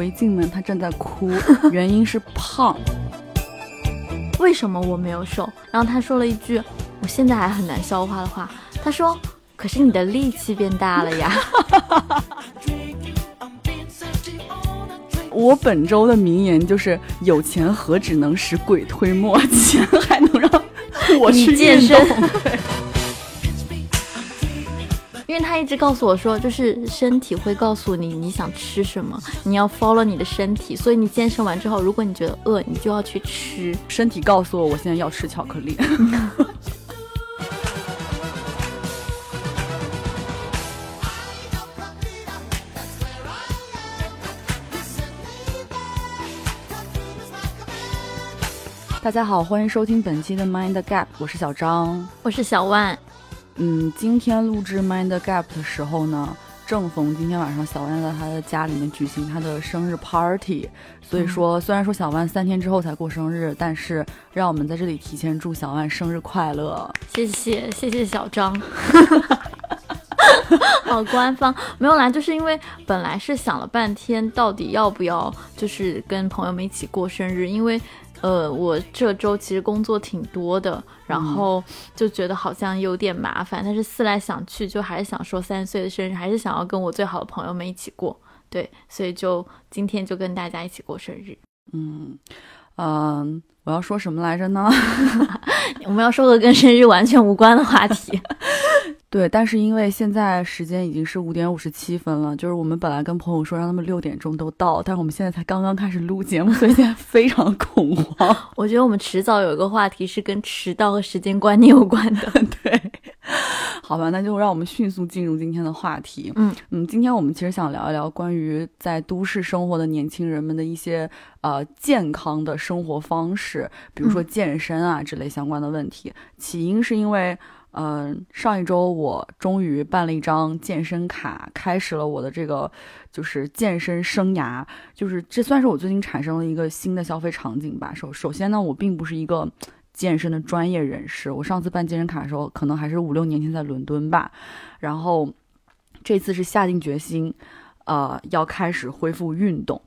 我一进门，他正在哭，原因是胖。为什么我没有瘦？然后他说了一句我现在还很难消化的话，他说：“可是你的力气变大了呀。”我本周的名言就是：有钱何止能使鬼推磨，钱还能让我去健身。一直告诉我说，就是身体会告诉你你想吃什么，你要 follow 你的身体。所以你健身完之后，如果你觉得饿，你就要去吃。身体告诉我，我现在要吃巧克力。大家好，欢迎收听本期的 Mind Gap，我是小张，我是小万。嗯，今天录制 Mind Gap 的时候呢，正逢今天晚上小万在他的家里面举行他的生日 party，所以说虽然说小万三天之后才过生日，但是让我们在这里提前祝小万生日快乐。谢谢谢谢小张，好官方，没有啦，就是因为本来是想了半天，到底要不要就是跟朋友们一起过生日，因为。呃，我这周其实工作挺多的，然后就觉得好像有点麻烦，但是思来想去，就还是想说三岁的生日，还是想要跟我最好的朋友们一起过，对，所以就今天就跟大家一起过生日。嗯嗯，我要说什么来着呢？我们要说个跟生日完全无关的话题。对，但是因为现在时间已经是五点五十七分了，就是我们本来跟朋友说让他们六点钟都到，但是我们现在才刚刚开始录节目，所以现在非常恐慌。我觉得我们迟早有一个话题是跟迟到和时间观念有关的。对，好吧，那就让我们迅速进入今天的话题。嗯嗯，今天我们其实想聊一聊关于在都市生活的年轻人们的一些呃健康的生活方式，比如说健身啊之类相关的问题。起因是因为。嗯，上一周我终于办了一张健身卡，开始了我的这个就是健身生涯。就是这算是我最近产生了一个新的消费场景吧。首首先呢，我并不是一个健身的专业人士。我上次办健身卡的时候，可能还是五六年前在伦敦吧。然后这次是下定决心，呃，要开始恢复运动。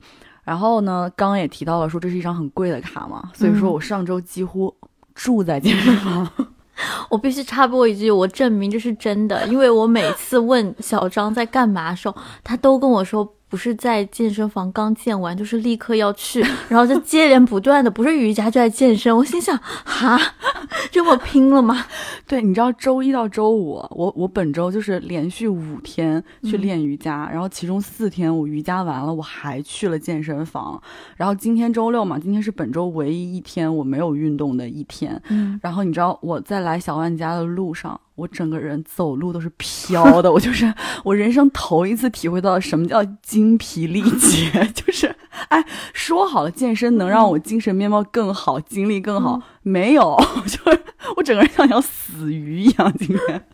然后呢，刚刚也提到了说这是一张很贵的卡嘛，所以说我上周几乎住在健身房。我必须插播一句，我证明这是真的，因为我每次问小张在干嘛的时候，他都跟我说。不是在健身房刚健完，就是立刻要去，然后就接连不断的，不是瑜伽就在健身。我心想，哈，这么拼了吗？对，你知道周一到周五，我我本周就是连续五天去练瑜伽，然后其中四天我瑜伽完了，我还去了健身房。然后今天周六嘛，今天是本周唯一一天我没有运动的一天。嗯，然后你知道我在来小万家的路上。我整个人走路都是飘的，我就是我人生头一次体会到什么叫精疲力竭，就是，哎，说好了健身能让我精神面貌更好，精力更好，没有，就是我整个人像条死鱼一样，今天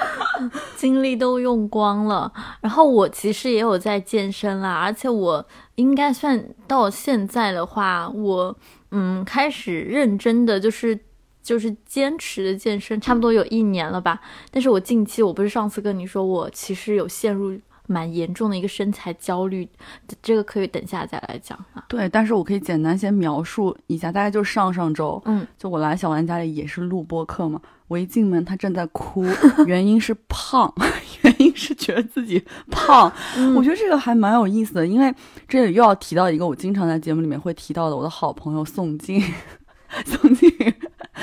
精力都用光了。然后我其实也有在健身啦，而且我应该算到现在的话，我嗯开始认真的就是。就是坚持的健身，差不多有一年了吧。但是我近期，我不是上次跟你说，我其实有陷入蛮严重的一个身材焦虑，这个可以等下再来讲啊。对，但是我可以简单先描述一下，大概就是上上周，嗯，就我来小王家里也是录播课嘛。我一进门，他正在哭，原因是胖，原因是觉得自己胖。我觉得这个还蛮有意思的，因为这里又要提到一个我经常在节目里面会提到的我的好朋友宋静。宋静，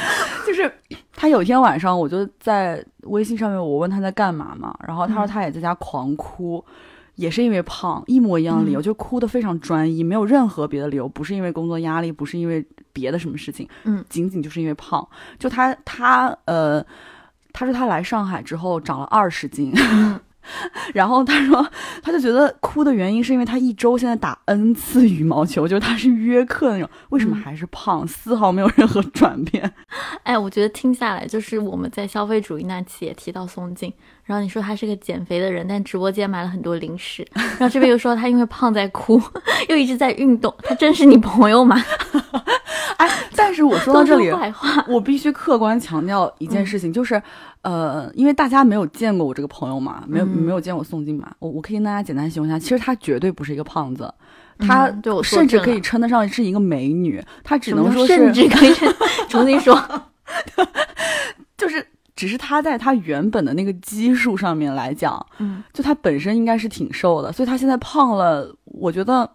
就是他有一天晚上，我就在微信上面，我问他在干嘛嘛，然后他说他也在家狂哭，也是因为胖，一模一样的理由，就哭的非常专一，没有任何别的理由，不是因为工作压力，不是因为别的什么事情，嗯，仅仅就是因为胖。就他他呃，他说他来上海之后长了二十斤。然后他说，他就觉得哭的原因是因为他一周现在打 N 次羽毛球，就是他是约克那种，为什么还是胖，丝毫没有任何转变？哎，我觉得听下来，就是我们在消费主义那期也提到松静，然后你说他是个减肥的人，但直播间买了很多零食，然后这边又说他因为胖在哭，又一直在运动，他真是你朋友吗？哎，但是我说到这里，话我必须客观强调一件事情，就是，呃，因为大家没有见过我这个朋友嘛，没有没有见过宋静嘛，我我可以跟大家简单形容一下，其实她绝对不是一个胖子，她对我甚至可以称得上是一个美女，她只能说是甚至可以 重新说，就是只是她在她原本的那个基数上面来讲，嗯，就她本身应该是挺瘦的，所以她现在胖了，我觉得。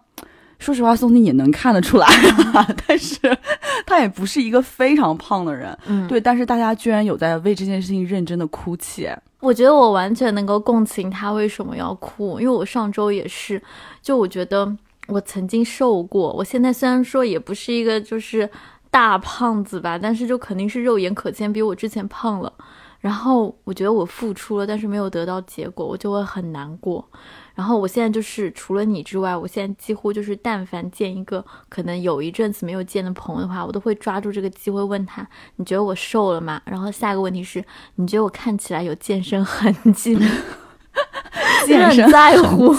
说实话，宋宁也能看得出来，但是他也不是一个非常胖的人，嗯，对。但是大家居然有在为这件事情认真的哭泣，我觉得我完全能够共情他为什么要哭，因为我上周也是，就我觉得我曾经瘦过，我现在虽然说也不是一个就是大胖子吧，但是就肯定是肉眼可见比我之前胖了。然后我觉得我付出了，但是没有得到结果，我就会很难过。然后我现在就是除了你之外，我现在几乎就是但凡见一个可能有一阵子没有见的朋友的话，我都会抓住这个机会问他：你觉得我瘦了吗？然后下一个问题是：你觉得我看起来有健身痕迹吗？健身在乎。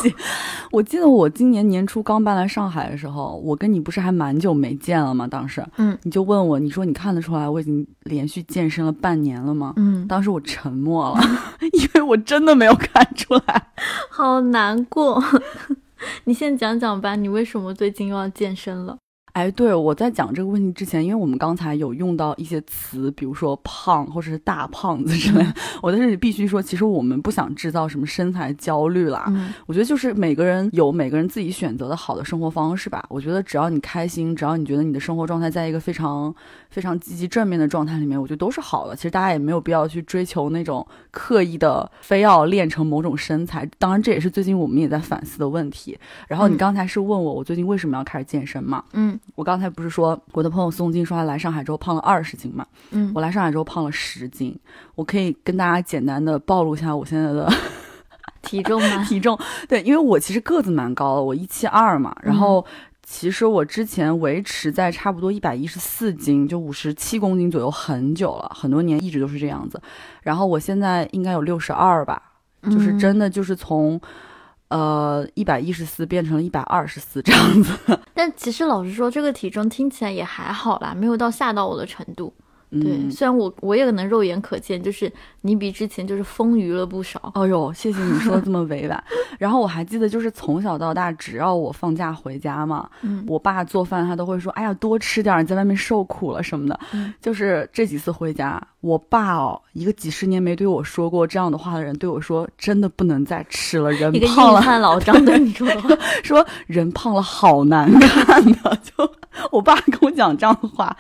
我记得我今年年初刚搬来上海的时候，我跟你不是还蛮久没见了吗？当时，嗯，你就问我，你说你看得出来我已经连续健身了半年了吗？嗯，当时我沉默了，因为我真的没有看出来，好难过。你先讲讲吧，你为什么最近又要健身了？哎，对，我在讲这个问题之前，因为我们刚才有用到一些词，比如说胖或者是大胖子之类，我在这里必须说，其实我们不想制造什么身材焦虑啦。我觉得就是每个人有每个人自己选择的好的生活方式吧。我觉得只要你开心，只要你觉得你的生活状态在一个非常非常积极正面的状态里面，我觉得都是好的。其实大家也没有必要去追求那种刻意的非要练成某种身材。当然，这也是最近我们也在反思的问题。然后你刚才是问我，我最近为什么要开始健身嘛？嗯。我刚才不是说我的朋友宋金说他来上海之后胖了二十斤嘛？嗯，我来上海之后胖了十斤。我可以跟大家简单的暴露一下我现在的 体重吗？体重对，因为我其实个子蛮高的，我一七二嘛。然后其实我之前维持在差不多一百一十四斤，就五十七公斤左右很久了，很多年一直都是这样子。然后我现在应该有六十二吧，就是真的就是从。呃，一百一十四变成了一百二十四这样子，但其实老实说，这个体重听起来也还好啦，没有到吓到我的程度。对，虽然我我也可能肉眼可见，就是你比之前就是丰腴了不少。哦呦，谢谢你说的这么委婉。然后我还记得，就是从小到大，只要我放假回家嘛，嗯，我爸做饭他都会说：“哎呀，多吃点，你在外面受苦了什么的。”就是这几次回家，我爸哦，一个几十年没对我说过这样的话的人，对我说：“真的不能再吃了，人胖了。”一个老张对你说的话，说人胖了好难看的，就我爸跟我讲这样的话。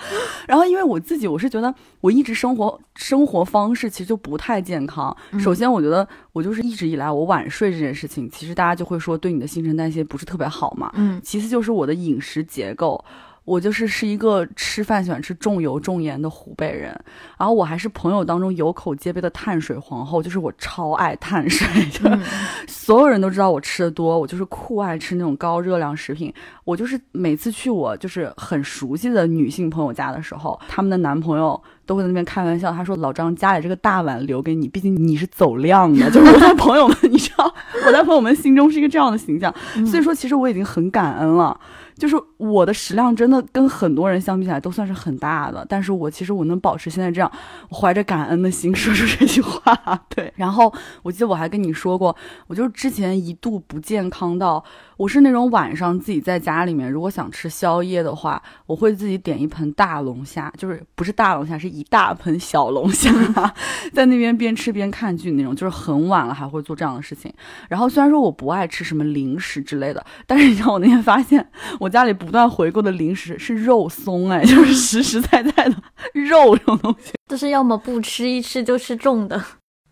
然后因为我自己，我是觉得。我一直生活生活方式其实就不太健康。首先，我觉得我就是一直以来我晚睡这件事情，其实大家就会说对你的新陈代谢不是特别好嘛。嗯。其次就是我的饮食结构。我就是是一个吃饭喜欢吃重油重盐的湖北人，然后我还是朋友当中有口皆碑的碳水皇后，就是我超爱碳水，就 是所有人都知道我吃的多，我就是酷爱吃那种高热量食品。我就是每次去我就是很熟悉的女性朋友家的时候，他们的男朋友都会在那边开玩笑，他说老张家里这个大碗留给你，毕竟你是走量的，就是我在朋友们，你知道我在朋友们心中是一个这样的形象，所以说其实我已经很感恩了。就是我的食量真的跟很多人相比起来都算是很大的，但是我其实我能保持现在这样，我怀着感恩的心 说出这句话。对，然后我记得我还跟你说过，我就之前一度不健康到，我是那种晚上自己在家里面，如果想吃宵夜的话，我会自己点一盆大龙虾，就是不是大龙虾，是一大盆小龙虾，在那边边吃边看剧那种，就是很晚了还会做这样的事情。然后虽然说我不爱吃什么零食之类的，但是你知道我那天发现。我家里不断回购的零食是肉松，哎，就是实实在在的肉这种东西，就是要么不吃，一吃就是重的。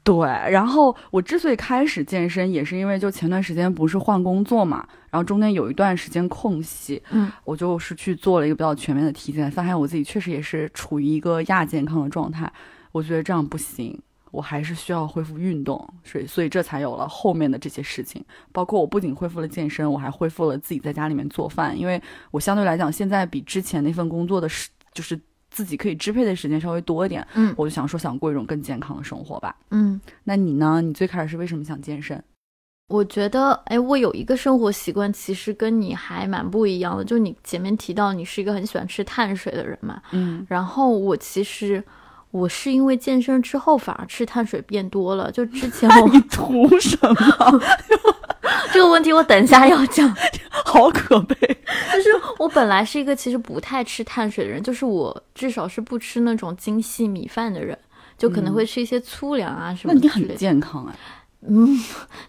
对，然后我之所以开始健身，也是因为就前段时间不是换工作嘛，然后中间有一段时间空隙，嗯，我就是去做了一个比较全面的体检，发现我自己确实也是处于一个亚健康的状态，我觉得这样不行。我还是需要恢复运动，所以所以这才有了后面的这些事情。包括我不仅恢复了健身，我还恢复了自己在家里面做饭。因为我相对来讲，现在比之前那份工作的时，就是自己可以支配的时间稍微多一点。嗯，我就想说，想过一种更健康的生活吧。嗯，那你呢？你最开始是为什么想健身？我觉得，哎，我有一个生活习惯，其实跟你还蛮不一样的。就你前面提到，你是一个很喜欢吃碳水的人嘛。嗯，然后我其实。我是因为健身之后反而吃碳水变多了，就之前我你图什么？这个问题我等一下要讲。好可悲。就是我本来是一个其实不太吃碳水的人，就是我至少是不吃那种精细米饭的人，就可能会吃一些粗粮啊什么。那你很健康哎。嗯，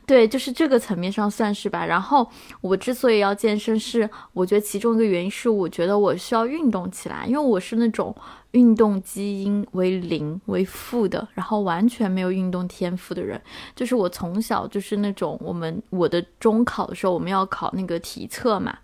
对，就是这个层面上算是吧。然后我之所以要健身，是我觉得其中一个原因是，我觉得我需要运动起来，因为我是那种运动基因为零为负的，然后完全没有运动天赋的人。就是我从小就是那种，我们我的中考的时候，我们要考那个体测嘛。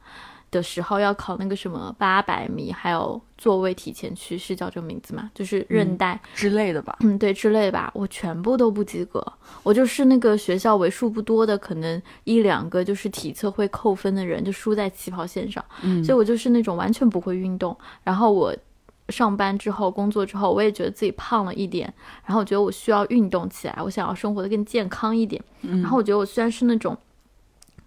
的时候要考那个什么八百米，还有座位提前区是叫这个名字吗？就是韧带之类的吧。嗯，对，之类吧。我全部都不及格，我就是那个学校为数不多的，可能一两个就是体测会扣分的人，就输在起跑线上。嗯，所以我就是那种完全不会运动。然后我上班之后、工作之后，我也觉得自己胖了一点。然后我觉得我需要运动起来，我想要生活的更健康一点。然后我觉得我虽然是那种。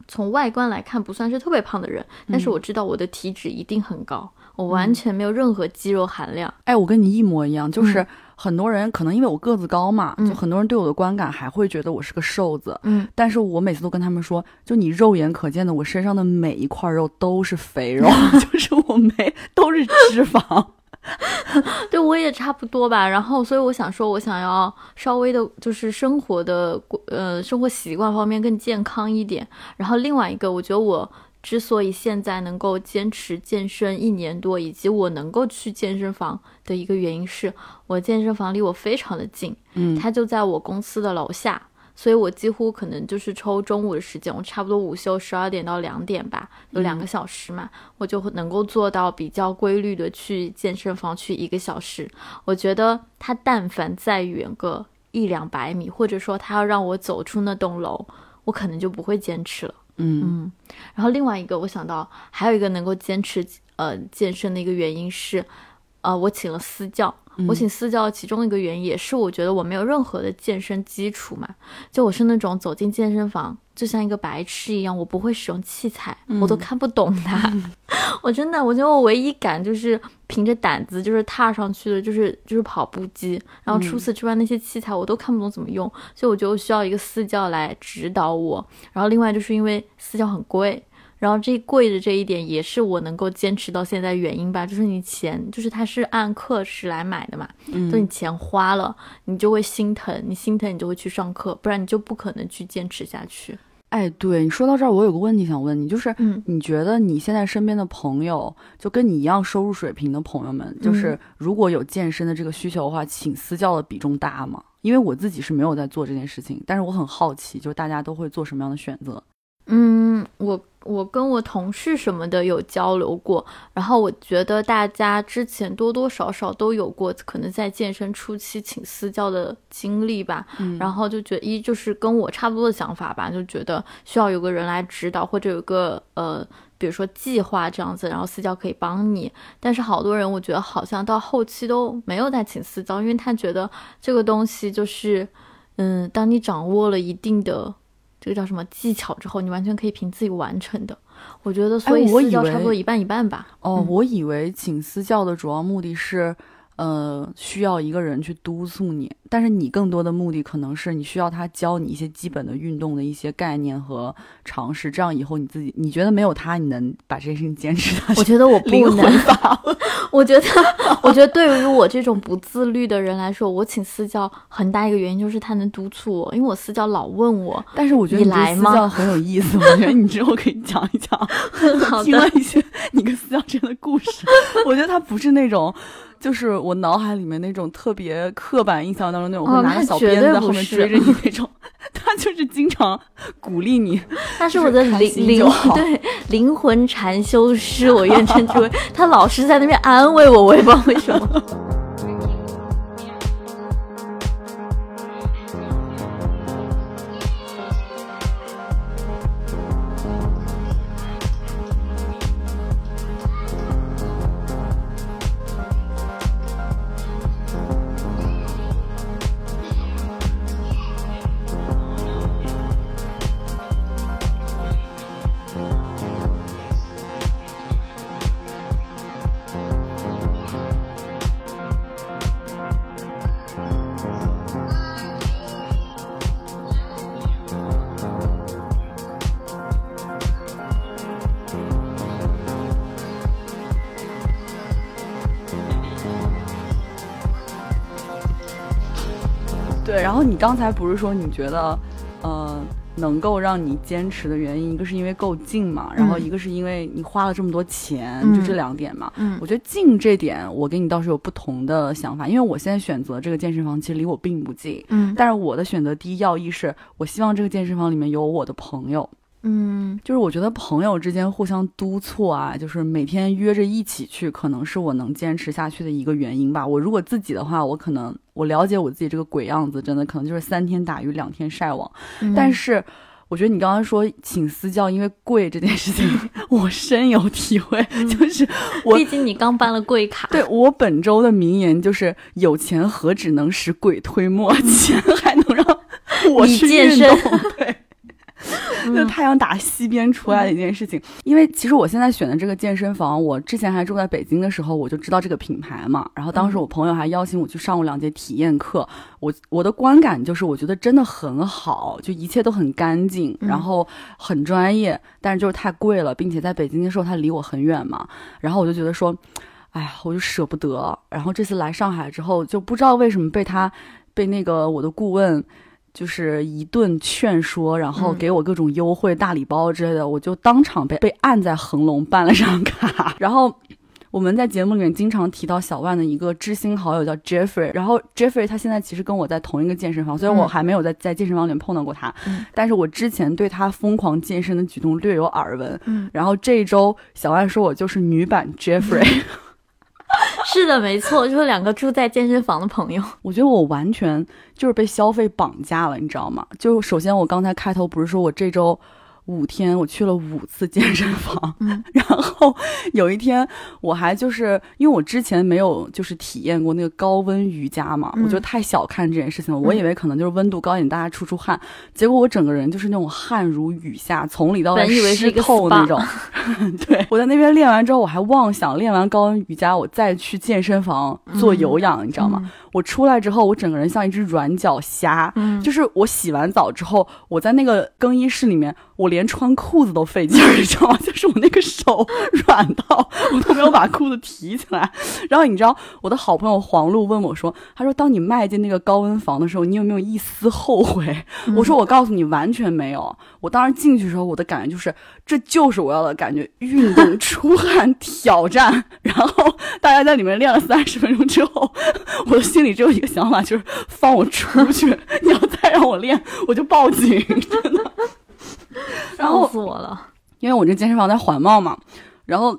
从外观来看不算是特别胖的人，但是我知道我的体脂一定很高，我完全没有任何肌肉含量。哎，我跟你一模一样，就是很多人可能因为我个子高嘛，就很多人对我的观感还会觉得我是个瘦子。嗯，但是我每次都跟他们说，就你肉眼可见的，我身上的每一块肉都是肥肉，就是我没都是脂肪。对，我也差不多吧。然后，所以我想说，我想要稍微的，就是生活的，呃，生活习惯方面更健康一点。然后，另外一个，我觉得我之所以现在能够坚持健身一年多，以及我能够去健身房的一个原因，是我健身房离我非常的近，嗯，它就在我公司的楼下。所以我几乎可能就是抽中午的时间，我差不多午休十二点到两点吧，有两个小时嘛，我就能够做到比较规律的去健身房去一个小时。我觉得他但凡再远个一两百米，或者说他要让我走出那栋楼，我可能就不会坚持了。嗯嗯。然后另外一个我想到还有一个能够坚持呃健身的一个原因是，呃，我请了私教。我请私教，其中一个原因也是我觉得我没有任何的健身基础嘛，就我是那种走进健身房就像一个白痴一样，我不会使用器材，我都看不懂它。我真的，我觉得我唯一敢就是凭着胆子就是踏上去的，就是就是跑步机。然后除此之外，那些器材我都看不懂怎么用，所以我觉得我需要一个私教来指导我。然后另外就是因为私教很贵。然后这贵的这一点也是我能够坚持到现在原因吧，就是你钱，就是它是按课时来买的嘛，嗯，你钱花了，你就会心疼，你心疼你就会去上课，不然你就不可能去坚持下去。哎，对你说到这儿，我有个问题想问你，就是，嗯，你觉得你现在身边的朋友，就跟你一样收入水平的朋友们，就是如果有健身的这个需求的话，请私教的比重大吗？因为我自己是没有在做这件事情，但是我很好奇，就是大家都会做什么样的选择？嗯，我。我跟我同事什么的有交流过，然后我觉得大家之前多多少少都有过可能在健身初期请私教的经历吧，然后就觉得一就是跟我差不多的想法吧，就觉得需要有个人来指导或者有个呃，比如说计划这样子，然后私教可以帮你。但是好多人我觉得好像到后期都没有再请私教，因为他觉得这个东西就是，嗯，当你掌握了一定的。这个叫什么技巧？之后你完全可以凭自己完成的。我觉得，所以私教差不多一半一半吧。哦，我以为请私教的主要目的是。呃，需要一个人去督促你，但是你更多的目的可能是你需要他教你一些基本的运动的一些概念和常识，这样以后你自己你觉得没有他你能把这件事情坚持下去？我觉得我不能。我觉得，我觉得对于我这种不自律的人来说，我请私教很大一个原因就是他能督促我，因为我私教老问我。但是我觉得你来私教很有意思，我觉得你之后可以讲一讲。听了一些你跟私教之间的故事，我觉得他不是那种。就是我脑海里面那种特别刻板印象当中那种会拿个小鞭子在后面追着你那种，他就是经常鼓励你。他是我的灵灵对灵魂禅修师，我愿称之为。他老是在那边安慰我，我也不知道为什么。刚才不是说你觉得，呃，能够让你坚持的原因，一个是因为够近嘛，然后一个是因为你花了这么多钱，就这两点嘛。嗯我觉得近这点，我跟你倒是有不同的想法，因为我现在选择这个健身房，其实离我并不近。嗯但是我的选择第一要义是，我希望这个健身房里面有我的朋友，嗯就是我觉得朋友之间互相督促啊，就是每天约着一起去，可能是我能坚持下去的一个原因吧。我如果自己的话，我可能我了解我自己这个鬼样子，真的可能就是三天打鱼两天晒网。嗯但是我觉得你刚刚说请私教因为贵这件事情，我深有体会，就是我毕竟你刚办了贵卡，对我本周的名言就是：有钱何止能使鬼推磨，钱还能让我你去运健身动。对。就太阳打西边出来的一件事情，因为其实我现在选的这个健身房，我之前还住在北京的时候，我就知道这个品牌嘛。然后当时我朋友还邀请我去上过两节体验课，我我的观感就是，我觉得真的很好，就一切都很干净，然后很专业，但是就是太贵了，并且在北京的时候它离我很远嘛，然后我就觉得说。哎呀，我就舍不得。然后这次来上海之后，就不知道为什么被他，被那个我的顾问，就是一顿劝说，然后嗯给我各种优惠、大礼包之类的，我就当场被被按在恒隆办了张卡。然后我们在节目里面经常提到小万的一个知心好友叫 Jeffrey，然后 Jeffrey 他现在其实跟我在同一个健身房，虽然我嗯还没有在在健身房里面碰到过他，嗯但是我之前对他疯狂健身的举动略有耳闻。嗯，然后这一周小万说我就是女版 Jeffrey。是的，没错，就是两个住在健身房的朋友。我觉得我完全就是被消费绑架了，你知道吗？就首先我刚才开头不是说我这周五天我去了五次健身房，嗯。然后有一天我还就是因为我之前没有就是体验过那个高温瑜伽嘛，嗯。我就太小看这件事情了，我以为可能就是温度高一点大家出出汗，结果我整个人就是那种汗如雨下，从里到外本以为是湿透那种。对，我在那边练完之后，我还妄想练完高温瑜伽，我再去健身房做有氧，你知道吗？我出来之后，我整个人像一只软脚虾，嗯。就是我洗完澡之后，我在那个更衣室里面，我连穿裤子都费劲儿，你知道吗？就是我那个手软到我都没有把裤子提起来。然后你知道，我的好朋友黄璐问我说：“他说，当你迈进那个高温房的时候，你有没有一丝后悔？”我说：“我告诉你，完全没有。我当时进去的时候，我的感觉就是，这就是我要的感觉：运动、出汗、挑战。然后大家在里面练了三十分钟之后，我的心里只有一个想法，就是放我出去。你要再让我练，我就报警，真的。然后笑死我了。因为我这健身房在环贸嘛，然后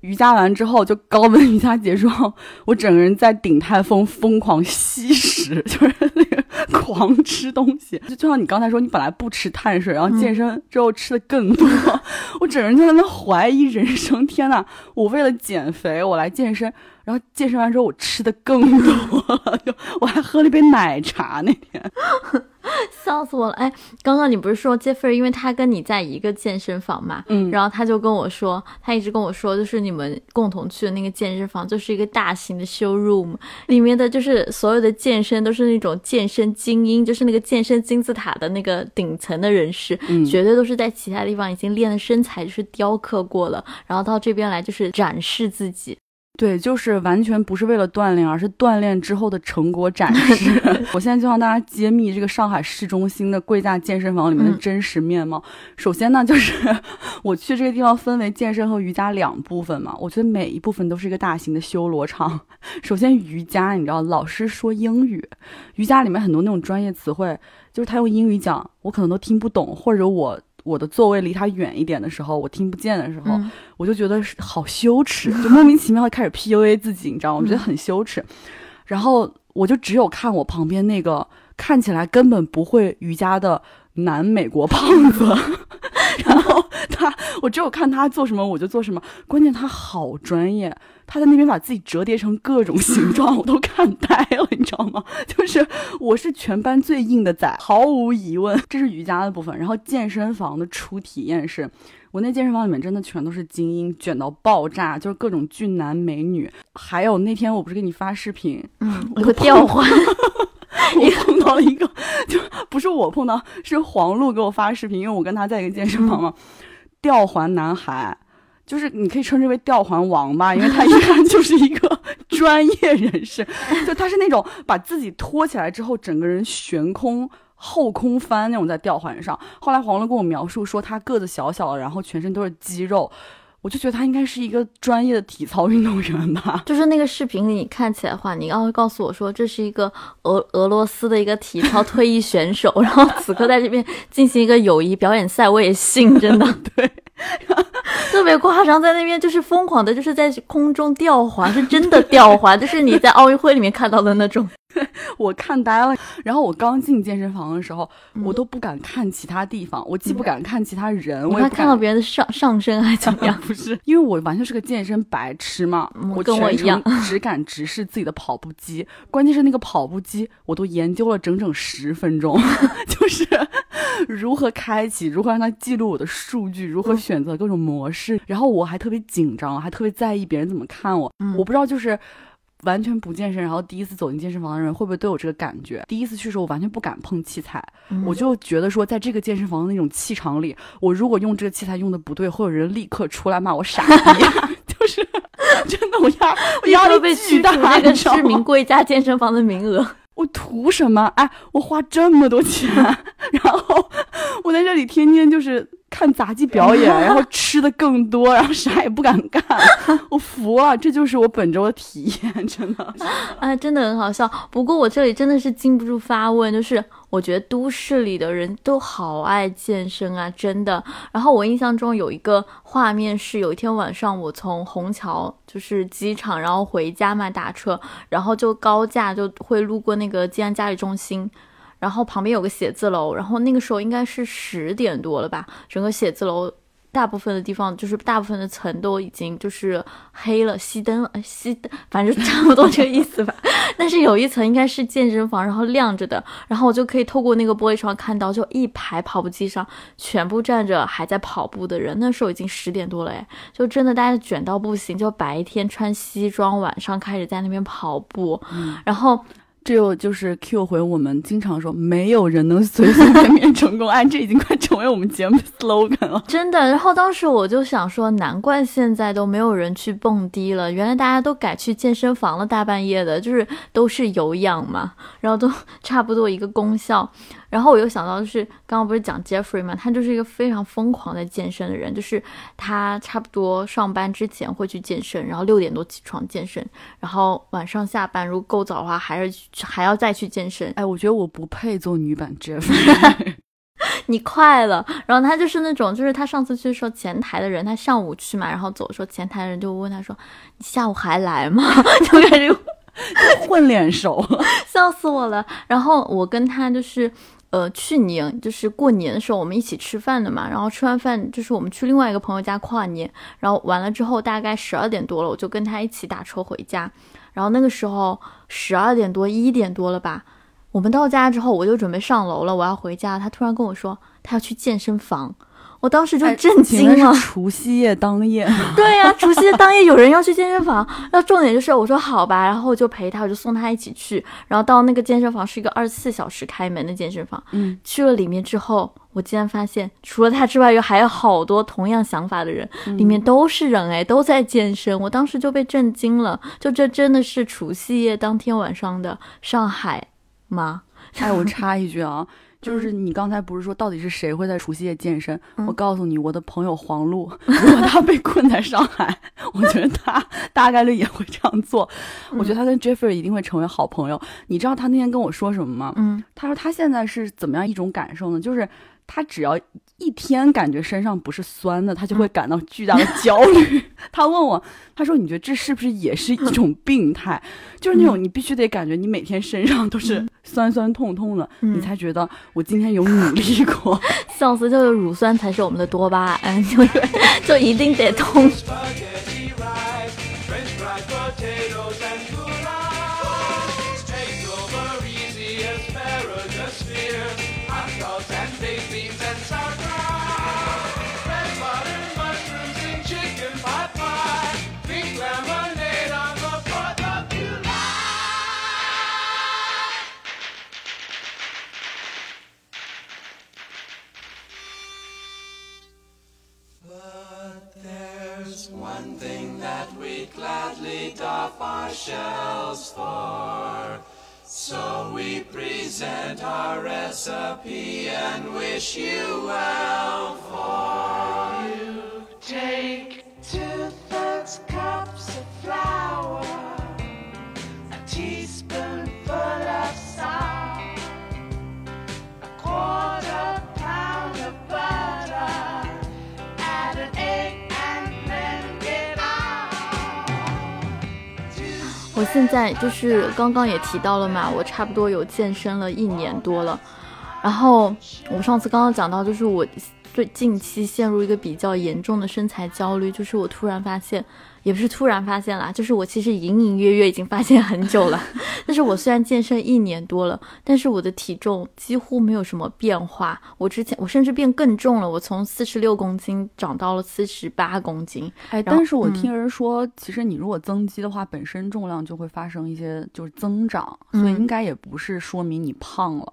瑜伽完之后，就高温瑜伽结束后，我整个人在顶泰丰疯狂吸食，就是那个狂吃东西。就就像你刚才说，你本来不吃碳水，然后健身之后吃的更多，我整个人就在那怀疑人生。天呐，我为了减肥，我来健身。然后健身完之后，我吃的更多了，就我还喝了一杯奶茶那天。笑死我了！哎，刚刚你不是说 Jeffrey，因为他跟你在一个健身房嘛，嗯然后他就跟我说，他一直跟我说，就是你们共同去的那个健身房，就是一个大型的 showroom，里面的就是所有的健身都是那种健身精英，就是那个健身金字塔的那个顶层的人士，嗯绝对都是在其他地方已经练的身材就是雕刻过了，然后到这边来就是展示自己。对，就是完全不是为了锻炼，而是锻炼之后的成果展示。我现在就向大家揭秘这个上海市中心的贵价健身房里面的嗯真实面貌。首先呢，就是 我去这个地方分为健身和瑜伽两部分嘛，我觉得每一部分都是一个大型的修罗场。首先瑜伽，你知道，老师说英语，瑜伽里面很多那种专业词汇，就是他用英语讲，我可能都听不懂，或者我。我的座位离他远一点的时候，我听不见的时候，嗯我就觉得是好羞耻，就莫名其妙的开始 PUA 自己，你知道吗？我觉得很羞耻。然后我就只有看我旁边那个看起来根本不会瑜伽的男美国胖子，然后他，我只有看他做什么我就做什么。关键他好专业，他在那边把自己折叠成各种形状，我都看呆了，你知道吗？就是我是全班最硬的仔，毫无疑问。这是瑜伽的部分，然后健身房的初体验是。我那健身房里面真的全都是精英，卷到爆炸，就是各种俊男美女。还有那天我不是给你发视频，嗯，我有个吊 环，我碰到了一个，就不是我碰到，是黄璐给我发视频，因为我跟他在一个健身房嘛。吊环男孩，就是你可以称之为吊环王吧，因为他一看就是一个 专业人士，就他是那种把自己托起来之后，整个人悬空。后空翻那种在吊环上。后来黄璐跟我描述说，他个子小小的，然后全身都是肌肉。我就觉得他应该是一个专业的体操运动员吧。就是那个视频里你看起来的话，你要告诉我说这是一个俄俄罗斯的一个体操退役选手，然后此刻在这边进行一个友谊表演赛，我也信，真的 对，特别夸张，在那边就是疯狂的，就是在空中吊环，是真的吊环，就是你在奥运会里面看到的那种。我看呆了，然后我刚进健身房的时候，我都不敢看其他地方，我既不敢看其他人，我也看到别人的上上身还怎么样？不是，因为我完全是个健身白痴嘛，我跟我一样，只敢直视自己的跑步机，关键是那个跑步机，我都研究了整整十分钟，就是如何开启，如何让它记录我的数据，如何选择各种模式，然后我还特别紧张，还特别在意别人怎么看我，我不知道就是。完全不健身，然后第一次走进健身房的人会不会都有这个感觉？第一次去的时候，我完全不敢碰器材，我就觉得说，在这个健身房的那种气场里，我如果用这个器材用的不对，会有人立刻出来骂我傻逼，就是真的，我压我压力被巨大，那个市民贵家健身房的名额，我图什么？哎，我花这么多钱，然后我在这里天天就是。看杂技表演，然后吃的更多，然后啥也不敢干，我服了，这就是我本周的体验，真的，哎，真的很好笑。不过我这里真的是禁不住发问，就是我觉得都市里的人都好爱健身啊，真的。然后我印象中有一个画面是，有一天晚上我从虹桥就是机场，然后回家嘛打车，然后就高架就会路过那个静安嘉里中心。然后旁边有个写字楼，然后那个时候应该是十点多了吧，整个写字楼大部分的地方就是大部分的层都已经就是黑了，熄灯了，熄灯，反正差不多这个意思吧。但是有一层应该是健身房，然后亮着的，然后我就可以透过那个玻璃窗看到，就一排跑步机上全部站着还在跑步的人。那时候已经十点多了，哎，就真的大家卷到不行，就白天穿西装，晚上开始在那边跑步，然后。这又就是 Q 回我们经常说，没有人能随随便便成功，哎，这已经快成为我们节目的 slogan 了。真的，然后当时我就想说，难怪现在都没有人去蹦迪了，原来大家都改去健身房了，大半夜的，就是都是有氧嘛，然后都差不多一个功效。然后我又想到，就是刚刚不是讲 Jeffrey 嘛，他就是一个非常疯狂的健身的人，就是他差不多上班之前会去健身，然后六点多起床健身，然后晚上下班如果够早的话，还是还要再去健身。哎，我觉得我不配做女版 Jeffrey，你快了。然后他就是那种，就是他上次去说前台的人，他上午去嘛，然后走的时候前台的人就问他说：“你下午还来吗？” 就感觉 混脸熟，笑死我了。然后我跟他就是。呃，去年就是过年的时候，我们一起吃饭的嘛。然后吃完饭，就是我们去另外一个朋友家跨年。然后完了之后，大概十二点多了，我就跟他一起打车回家。然后那个时候十二点多一点多了吧，我们到家之后，我就准备上楼了，我要回家。他突然跟我说，他要去健身房。我当时就震惊了。除夕夜当夜，对呀，除夕夜当夜有人要去健身房。那重点就是，我说好吧，然后我就陪他，我就送他一起去。然后到那个健身房是一个二十四小时开门的健身房。嗯，去了里面之后，我竟然发现除了他之外，又还有好多同样想法的人，里面都是人哎，都在健身。我当时就被震惊了，就这真的是除夕夜当天晚上的上海吗？哎，我插一句啊。就是你刚才不是说到底是谁会在除夕夜健身？我告诉你，我的朋友黄璐，如果他被困在上海，我觉得他大概率也会这样做。我觉得他跟 Jeffrey 一定会成为好朋友。你知道他那天跟我说什么吗？嗯，他说他现在是怎么样一种感受呢？就是他只要。一天感觉身上不是酸的，他就会感到巨大的焦虑。他问我，他说：“你觉得这是不是也是一种病态？就是那种你必须得感觉你每天身上都是酸酸痛痛的，你才觉得我今天有努力过。笑死，就是乳酸才是我们的多巴胺，就就一定得痛。” That we'd gladly doff our shells for. So we present our recipe and wish you well for you. Take two thirds cups of flour, 现在就是刚刚也提到了嘛，我差不多有健身了一年多了。然后我上次刚刚讲到，就是我最近期陷入一个比较严重的身材焦虑，就是我突然发现，也不是突然发现啦，就是我其实隐隐约约已经发现很久了。但是我虽然健身一年多了，但是我的体重几乎没有什么变化。我之前我甚至变更重了，我从四十六公斤长到了四十八公斤。哎，但是我嗯听人说，其实你如果增肌的话，本身重量就会发生一些就是增长，所以嗯应该也不是说明你胖了。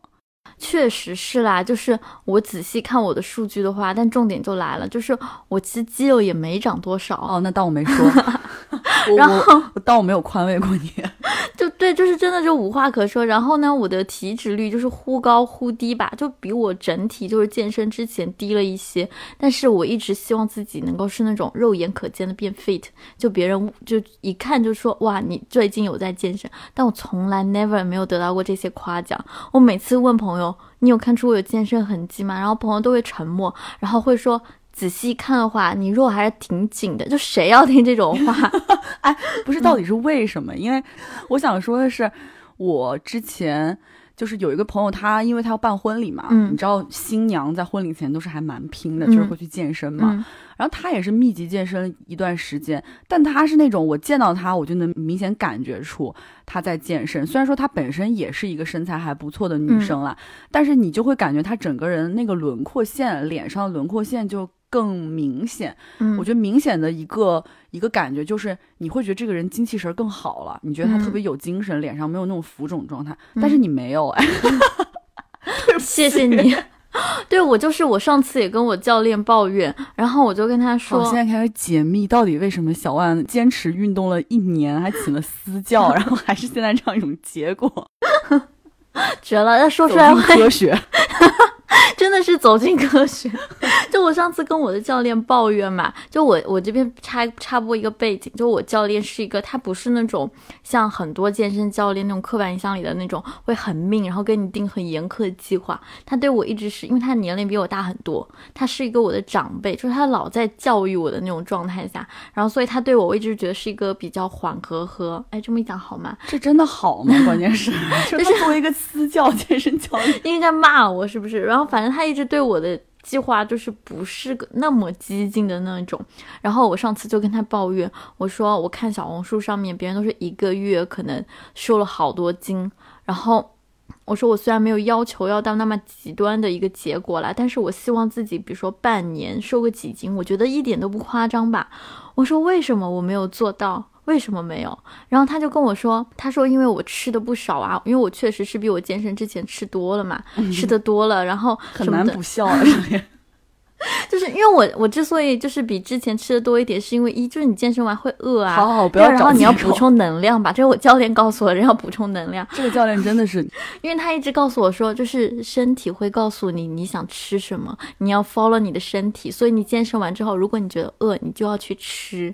确实是啦，就是我仔细看我的数据的话，但重点就来了，就是我其实肌肉也没长多少，哦，那当我没说，我然我我当我没有宽慰过你。对，就是真的就无话可说。然后呢，我的体脂率就是忽高忽低吧，就比我整体就是健身之前低了一些。但是我一直希望自己能够是那种肉眼可见的变 fit，就别人就一看就说哇，你最近有在健身。但我从来 never 没有得到过这些夸奖。我每次问朋友，你有看出我有健身痕迹吗？然后朋友都会沉默，然后会说。仔细看的话，你肉还是挺紧的。就谁要听这种话？哎不是，到底是为什么？因为我想说的是，我之前就是有一个朋友，他因为他要办婚礼嘛，嗯你知道新娘在婚礼前都是还蛮拼的，就是嗯会去健身嘛。嗯然后他也是密集健身一段时间，但他是那种我见到他，我就能明显感觉出他在健身。虽然说他本身也是一个身材还不错的女生啦，但是你就会感觉他整个人那个轮廓线，脸上的轮廓线就更明显。嗯，我觉得明显的一个一个感觉就是，你会觉得这个人精气神儿更好了，你觉得他嗯特别有精神，脸上没有那种浮肿状态。但是你没有哎，谢谢你。对我就是我上次也跟我教练抱怨，然后我就跟他说，我，现在开始解密到底为什么小万坚持运动了一年，还请了私教，然后还是现在这样一种结果。绝了，要说出来进会科学，真的是走进科学。就我上次跟我的教练抱怨嘛，就我我这边插插播一个背景，就我教练是一个，他不是那种像很多健身教练那种刻板印象里的那种会很命，然后给你定很严苛的计划。他对我一直是因为他年龄比我大很多，他是一个我的长辈，就是他老在教育我的那种状态下，然后所以他对我我一直觉得是一个比较缓和和，哎，这么一讲好吗？这真的好吗？关键是，就是作为一个私教健身教练，应该骂我是不是？然后反正他一直对我的计划就是不是个那么激进的那种。然后我上次就跟他抱怨，我说我看小红书上面别人都是一个月可能瘦了好多斤，然后。我说我虽然没有要求要到那么极端的一个结果啦，但是我希望自己，比如说半年瘦个几斤，我觉得一点都不夸张吧。我说为什么我没有做到？为什么没有？然后他就跟我说，他说因为我吃的不少啊，因为我确实是比我健身之前吃多了嘛，吃的多了，然后很难不笑啊。就是因为我我之所以就是比之前吃的多一点，是因为一就是你健身完会饿啊，好好，不要然后你要补。充能量吧，这是我教练告诉我的，人要补充能量，这个教练真的是，因为他一直告诉我说，就是身体会告诉你你想吃什么，你要 follow 你的身体，所以你健身完之后，如果你觉得饿，你就要去吃。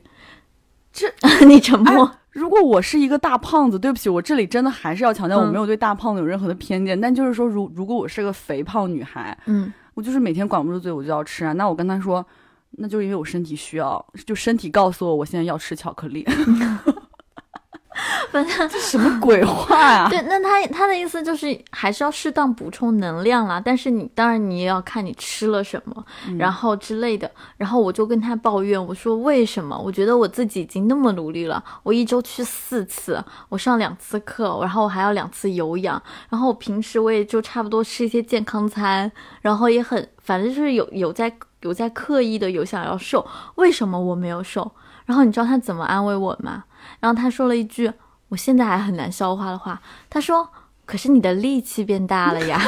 这 你沉默。哎如果我是一个大胖子，对不起，我这里真的还是要强调，我嗯没有对大胖子有任何的偏见。但就是说，如如果我是个肥胖女孩，嗯，我就是每天管不住嘴，我就要吃啊。那我跟他说，那就是因为我身体需要，就身体告诉我，我现在要吃巧克力。反正这什么鬼话呀、对，那他他的意思就是还是要适当补充能量啦，但是你当然你也要看你吃了什么，然后之类的。然后我就跟他抱怨，我说为什么？我觉得我自己已经那么努力了，我一周去四次，我上两次课，然后我还要两次有氧，然后我平时我也就差不多吃一些健康餐，然后也很反正就是有有在有在刻意的有想要瘦，为什么我没有瘦？然后你知道他怎么安慰我吗？然后他说了一句我现在还很难消化的话，他说：“可是你的力气变大了呀，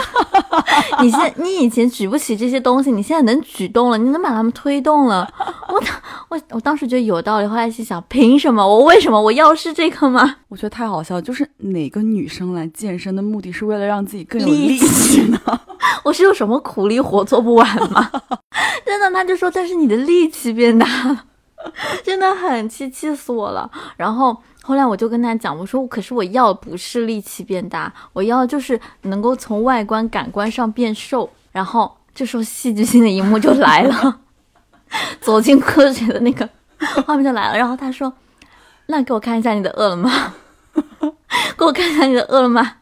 你现你以前举不起这些东西，你现在能举动了，你能把它们推动了。”我我我当时觉得有道理，后来心想，凭什么？我为什么我要是这个吗？我觉得太好笑了，就是哪个女生来健身的目的是为了让自己更有力力气呢？我是有什么苦力活做不完吗？真的，他就说，但是你的力气变大了，真的很气，气死我了。然后后来我就跟他讲，我说，可是我要不是力气变大，我要就是能够从外观感官上变瘦。然后这时候戏剧性的一幕就来了，走进科学的那个画面就来了。然后他说：“那给我看一下你的饿了么，给我看一下你的饿了么。”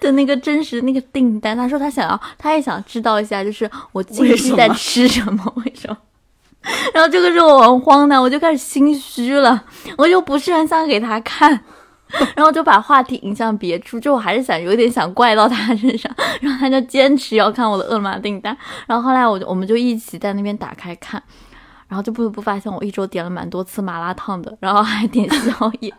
的那个真实那个订单，他说他想要，他也想知道一下，就是我近期在吃什么，为什么？然后这个时候我很荒唐，我就开始心虚了，我就不是很想给他看，然后就把话题引向别处，就我还是想有点想怪到他身上，然后他就坚持要看我的饿了么订单，然后后来我就我们就一起在那边打开看，然后就不不发现我一周点了蛮多次麻辣烫的，然后还点 宵夜。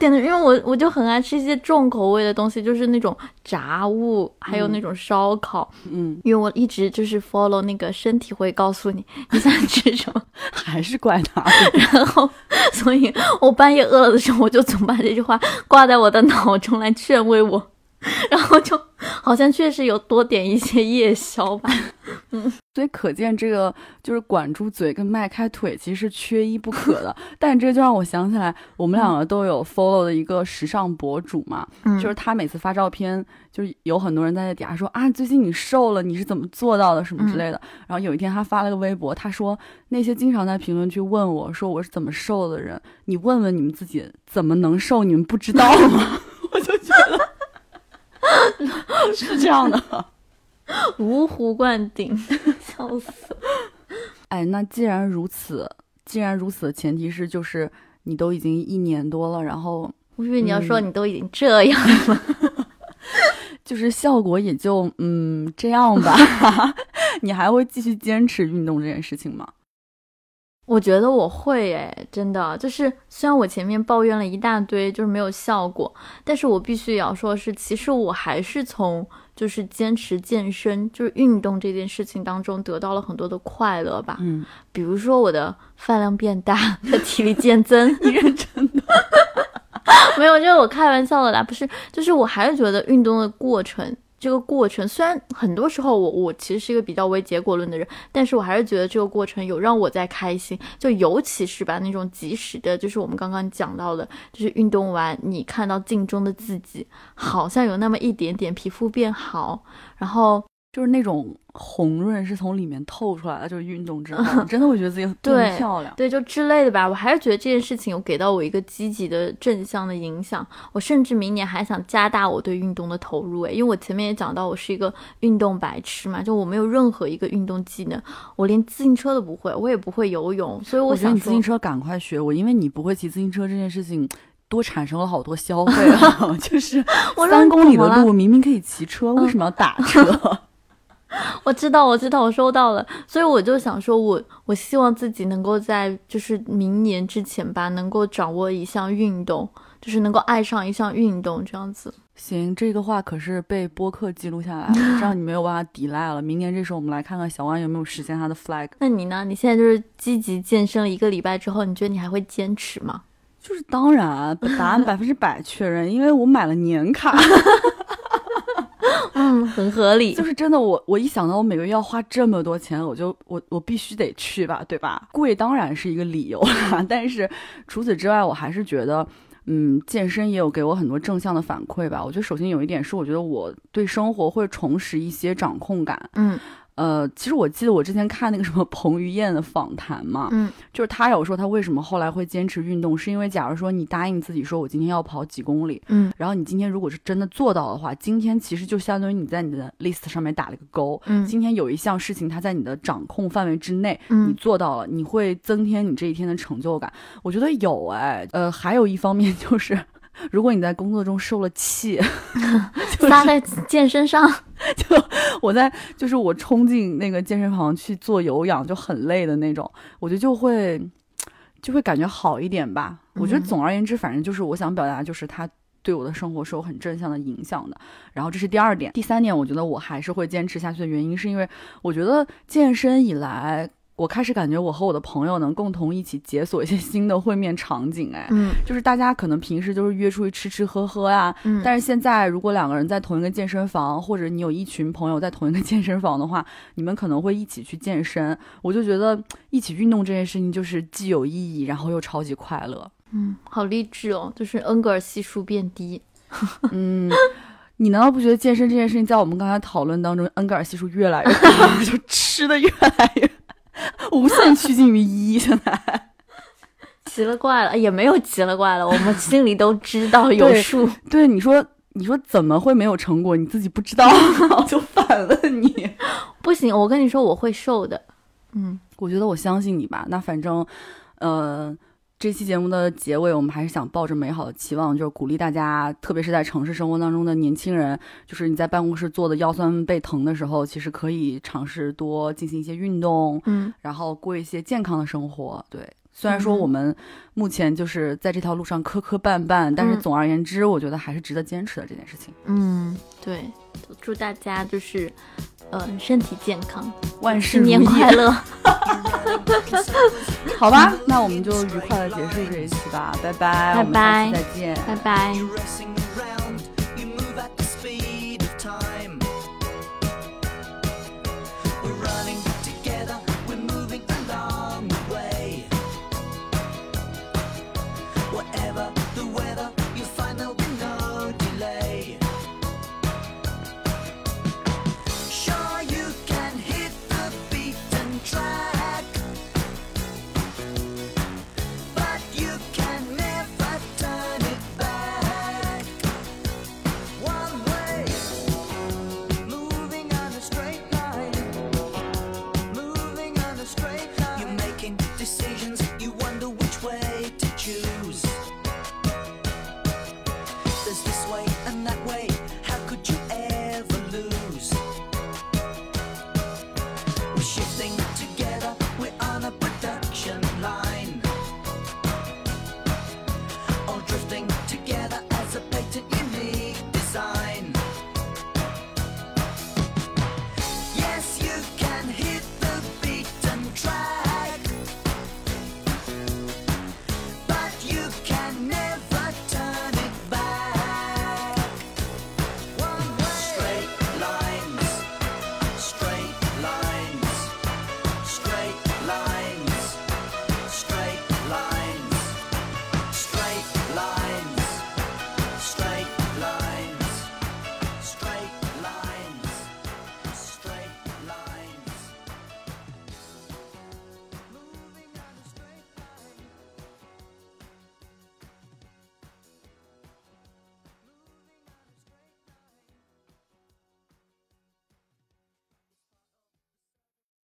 就点的，因为我我就很爱吃一些重口味的东西，就是那种炸物，还有那种烧烤。嗯，因为我一直就是 follow 那个身体会告诉你你想吃什么，还是怪他。然后，所以我半夜饿了的时候，我就总把这句话挂在我的脑中来劝慰我。然后就好像确实有多点一些夜宵吧，嗯，所以可见这个就是管住嘴跟迈开腿其实是缺一不可的。但这就让我想起来，我们两个都有 follow 的一个时尚博主嘛，就是他每次发照片，就是有很多人在那底下说啊，最近你瘦了，你是怎么做到的什么之类的。然后有一天他发了个微博，他说那些经常在评论区问我说我是怎么瘦的人，你问问你们自己怎么能瘦，你们不知道吗？我就觉得。是这样的，醍醐灌顶，笑死！哎，那既然如此，既然如此的前提是，就是你都已经一年多了，然后我以为你要说你都已经这样了，就是效果也就嗯这样吧。你还会继续坚持运动这件事情吗？我觉得我会诶，真的就是虽然我前面抱怨了一大堆，就是没有效果，但是我必须要说是，其实我还是从就是坚持健身，就是运动这件事情当中得到了很多的快乐吧。嗯，比如说我的饭量变大，的体力渐增，你认真的？没有，就是我开玩笑的啦，不是，就是我还是觉得运动的过程。这个过程虽然很多时候我我其实是一个比较为结果论的人，但是我还是觉得这个过程有让我在开心，就尤其是吧那种及时的，就是我们刚刚讲到的，就是运动完你看到镜中的自己，好像有那么一点点皮肤变好，然后。就是那种红润是从里面透出来的，就是运动之后，真的会觉得自己更漂亮。对，就之类的吧。我还是觉得这件事情有给到我一个积极的正向的影响。我甚至明年还想加大我对运动的投入。诶，因为我前面也讲到，我是一个运动白痴嘛，就我没有任何一个运动技能，我连自行车都不会，我也不会游泳，所以我想你自行车赶快学我，因为你不会骑自行车这件事情，多产生了好多消费啊。就是三公里的路明明可以骑车，为什么要打车？我知道，我知道，我收到了，所以我就想说，我我希望自己能够在就是明年之前吧，能够掌握一项运动，就是能够爱上一项运动这样子。行，这个话可是被播客记录下来了，这样你没有办法抵赖了。明年这时候，我们来看看小万有没有实现他的 flag。那你呢？你现在就是积极健身了一个礼拜之后，你觉得你还会坚持吗？就是当然，答案 百分之百确认，因为我买了年卡。嗯，很合理。就是真的，我我一想到我每个月要花这么多钱，我就我我必须得去吧，对吧？贵当然是一个理由，但是除此之外，我还是觉得，嗯，健身也有给我很多正向的反馈吧。我觉得首先有一点是，我觉得我对生活会重拾一些掌控感。嗯。呃，其实我记得我之前看那个什么彭于晏的访谈嘛，嗯，就是他有说他为什么后来会坚持运动，是因为假如说你答应自己说我今天要跑几公里，嗯，然后你今天如果是真的做到的话，今天其实就相当于你在你的 list 上面打了个勾，嗯，今天有一项事情它在你的掌控范围之内，嗯，你做到了，你会增添你这一天的成就感。我觉得有哎，呃，还有一方面就是。如果你在工作中受了气，撒在 健身上，就我在就是我冲进那个健身房去做有氧就很累的那种，我觉得就会就会感觉好一点吧。我觉得总而言之，反正就是我想表达，就是他对我的生活是有很正向的影响的。然后这是第二点，第三点，我觉得我还是会坚持下去的原因，是因为我觉得健身以来。我开始感觉我和我的朋友能共同一起解锁一些 新的会面场景，哎，嗯就是大家可能平时就是约出去吃吃喝喝啊，嗯，但是现在如果两个人在同一个健身房，或者你有一群朋友在同一个 健身房的话，你们可能会一起去健身。我就觉得一起运动这件事情就是既有意义，然后又超级快乐。嗯，好励志哦，就是恩格尔系数变低。嗯，你难道不觉得健身这件事情在我们刚才讨论当中，恩格尔系数越来越高，就吃的越来越 无限趋近于一？现 在奇了怪了，也没有奇了怪了，我们心里都知道有对数。对你说，你说怎么会没有成果？你自己不知道，我 就反问你。不行，我跟你说，我会瘦的。嗯我觉得我相信你吧。那反正，呃，这期节目的结尾，我们还是想抱着美好的期望，就是鼓励大家，特别是在城市生活当中的年轻人，就是你在办公室坐的腰酸背疼的时候，其实可以尝试多进行一些运动，嗯然后过一些健康的生活。对，虽然说嗯我们目前就是在这条路上磕磕绊绊，但是嗯总而言之，我觉得还是值得坚持的这件事情。嗯，对，祝大家就是，呃，身体健康，万事新年快乐。好吧，那我们就愉快的结束这一期吧，拜拜，拜拜再见。拜拜。